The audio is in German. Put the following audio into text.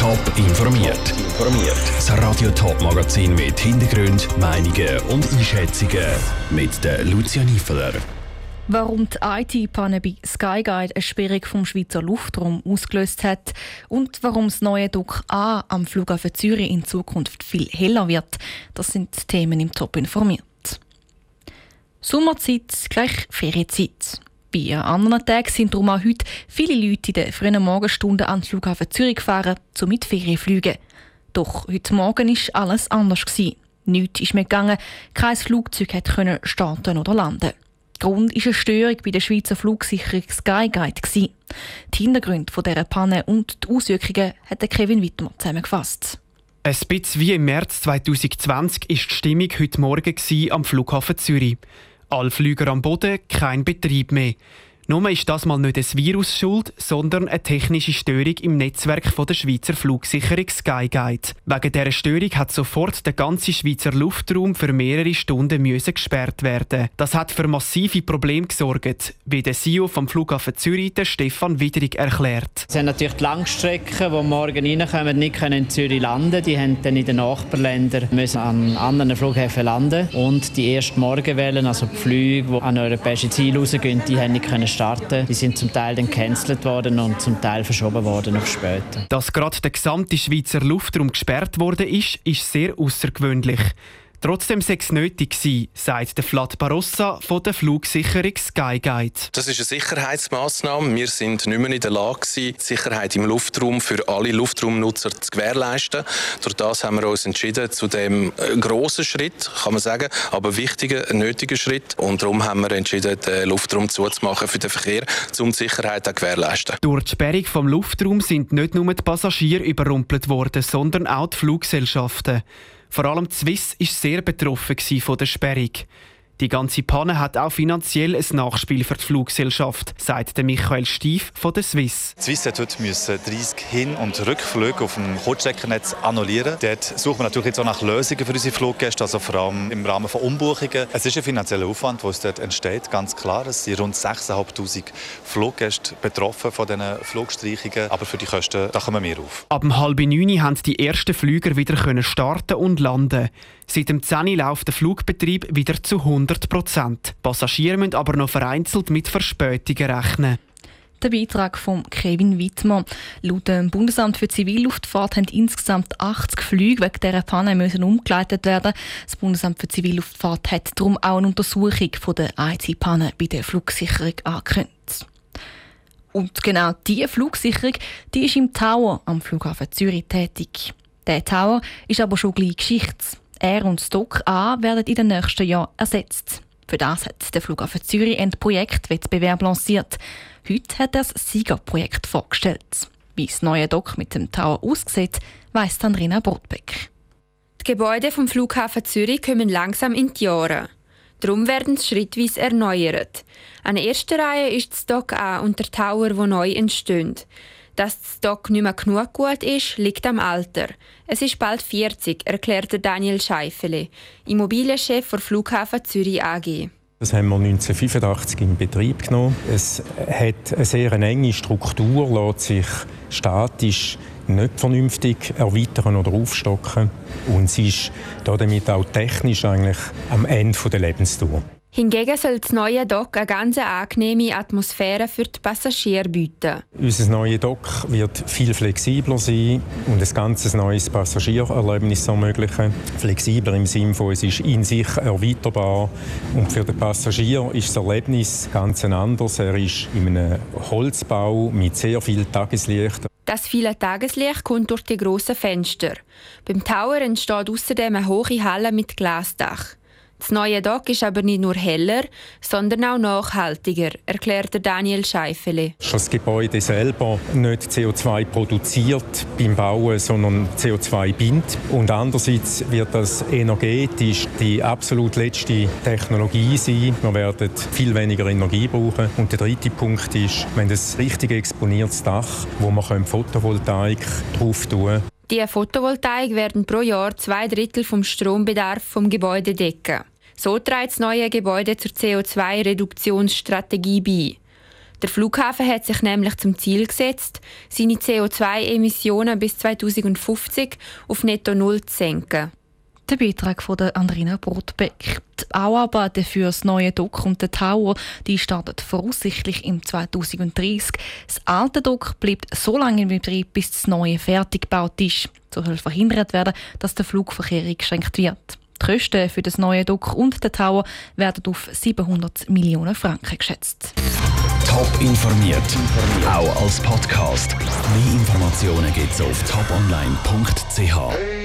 Top informiert. Informiert. Das Radio Top Magazin mit Hintergrund, Meinungen und Einschätzungen mit der Lucia Niefeler. Warum die IT-Panne bei Skyguide eine Sperrung vom Schweizer Luftraum ausgelöst hat und warum das neue Dock A am Flughafen Zürich in Zukunft viel heller wird, das sind Themen im Top informiert. Sommerzeit gleich Ferienzeit. Bei anderen Tagen sind darum auch heute viele Leute in den frühen Morgenstunden an den Flughafen Zürich gefahren, um mit Ferien zu fliegen. Doch heute Morgen war alles anders. Nichts ist mehr gegangen, kein Flugzeug konnte starten oder landen. Grund war eine Störung bei der Schweizer Flugsicherung Skyguide. Die Hintergründe dieser Panne und die Auswirkungen hat Kevin Wittmer zusammengefasst. Ein bisschen wie im März 2020 war die Stimmung heute Morgen am Flughafen Zürich. Alle Flüger am Boden, kein Betrieb mehr. Nur ist das mal nicht ein Virus schuld, sondern eine technische Störung im Netzwerk von der Schweizer Flugsicherung Skyguide. Wegen dieser Störung hat sofort der ganze Schweizer Luftraum für mehrere Stunden gesperrt werden. Das hat für massive Probleme gesorgt, wie der CEO vom Flughafen Zürich, der Stefan Widrig, erklärt. Es sind natürlich die Langstrecken, die morgen reinkommen, nicht in Zürich landen. Die haben dann in den Nachbarländern müssen an anderen Flughäfen landen und die ersten Morgenwellen, also die Flüge, die an europäische Ziele rausgehen, die haben nicht starten. Die sind zum Teil dann gecancelt worden und zum Teil verschoben worden auf später. Dass gerade der gesamte Schweizer Luftraum gesperrt worden ist, ist sehr außergewöhnlich. Trotzdem sei es nötig gewesen, sagt der Flat Barossa von der Flugsicherung Skyguide. Das ist eine Sicherheitsmaßnahme. Wir sind nicht mehr in der Lage gewesen, die Sicherheit im Luftraum für alle Luftraumnutzer zu gewährleisten. Durch das haben wir uns entschieden zu dem äh, grossen Schritt, kann man sagen, aber wichtigen, nötigen Schritt. Und darum haben wir entschieden, den Luftraum zuzumachen für den Verkehr, um die Sicherheit zu gewährleisten. Durch die Sperrung vom Luftraum sind nicht nur die Passagiere überrumpelt worden, sondern auch die Fluggesellschaften. Vor allem Swiss war sehr betroffen von der Sperrung. Die ganze Panne hat auch finanziell ein Nachspiel für die Fluggesellschaft, sagt Michael Stief von der Swiss. Die Swiss hat heute 30 Hin- und Rückflüge auf dem Kurzstreckennetz annullieren. Dort suchen wir natürlich jetzt auch nach Lösungen für unsere Fluggäste, also vor allem im Rahmen von Umbuchungen. Es ist ein finanzieller Aufwand, der dort entsteht, ganz klar. Es sind rund 6'500 Fluggäste betroffen von diesen Flugstreichungen, aber für die Kosten da kommen wir auf. Ab halb neun haben die ersten Flüger wieder starten und landen. Seit dem 10 läuft der Flugbetrieb wieder zu 100 Prozent. Passagiere müssen aber noch vereinzelt mit Verspätungen rechnen. Der Beitrag von Kevin Wittmann. Laut dem Bundesamt für Zivilluftfahrt haben insgesamt 80 Flüge wegen dieser Panne müssen umgeleitet werden. Das Bundesamt für Zivilluftfahrt hat darum auch eine Untersuchung von der IT-Panne bei der Flugsicherung angekündigt. Und genau diese Flugsicherung die ist im Tower am Flughafen Zürich tätig. Der Tower ist aber schon gleich Geschichte. Er und Stock A werden in den nächsten Jahren ersetzt. Für das hat der Flughafen Zürich ein Projektwettbewerb lanciert. Heute hat er das Siegerprojekt vorgestellt. Wie das neue Dock mit dem Tower aussieht, weiss Andrina Brotbeck. Die Gebäude vom Flughafen Zürich kommen langsam in die Jahre. Darum werden sie schrittweise erneuert. An erster Reihe ist das Dock A und der Tower, wo neu entstehen. Dass das Stock nicht mehr genug gut ist, liegt am Alter. Es ist bald 40, erklärte Daniel Scheifele, Immobilienchef der Flughafen Zürich AG. Das haben wir 1985 in Betrieb genommen. Es hat eine sehr enge Struktur, lässt sich statisch nicht vernünftig erweitern oder aufstocken. Und sie ist damit auch technisch eigentlich am Ende der Lebensdauer. Hingegen soll das neue Dock eine ganz angenehme Atmosphäre für die Passagiere bieten. Unser neues Dock wird viel flexibler sein und ein ganz neues Passagiererlebnis ermöglichen. Flexibler im Sinne von, es ist in sich erweiterbar und für den Passagier ist das Erlebnis ganz anders. Er ist in einem Holzbau mit sehr viel Tageslicht. Das viele Tageslicht kommt durch die grossen Fenster. Beim Tower entsteht außerdem eine hohe Halle mit Glasdach. Das neue Dock ist aber nicht nur heller, sondern auch nachhaltiger, erklärte Daniel Scheifele. Das Gebäude selber nicht CO2 produziert beim Bauen, sondern CO2 bindet. Und andererseits wird das energetisch die absolut letzte Technologie sein. Wir werden viel weniger Energie brauchen. Und der dritte Punkt ist, wenn das richtig exponiertes Dach, wo man Photovoltaik drauf tun können, die Photovoltaik werden pro Jahr zwei Drittel vom Strombedarf vom Gebäude decken. So trägt das neue Gebäude zur CO2-Reduktionsstrategie bei. Der Flughafen hat sich nämlich zum Ziel gesetzt, seine CO2-Emissionen bis 2050 auf netto null zu senken. Der Beitrag von der Andrina Brotbeck. Die Bauarbeiten für das neue Dock und den Tower die starten voraussichtlich im 2030. Das alte Dock bleibt so lange in Betrieb, bis das neue fertig gebaut ist. So soll verhindert werden, dass der Flugverkehr eingeschränkt wird. Die Kosten für das neue Dock und den Tower werden auf 700 Millionen Franken geschätzt. Top informiert, auch als Podcast. Mehr Informationen gibt es auf toponline.ch.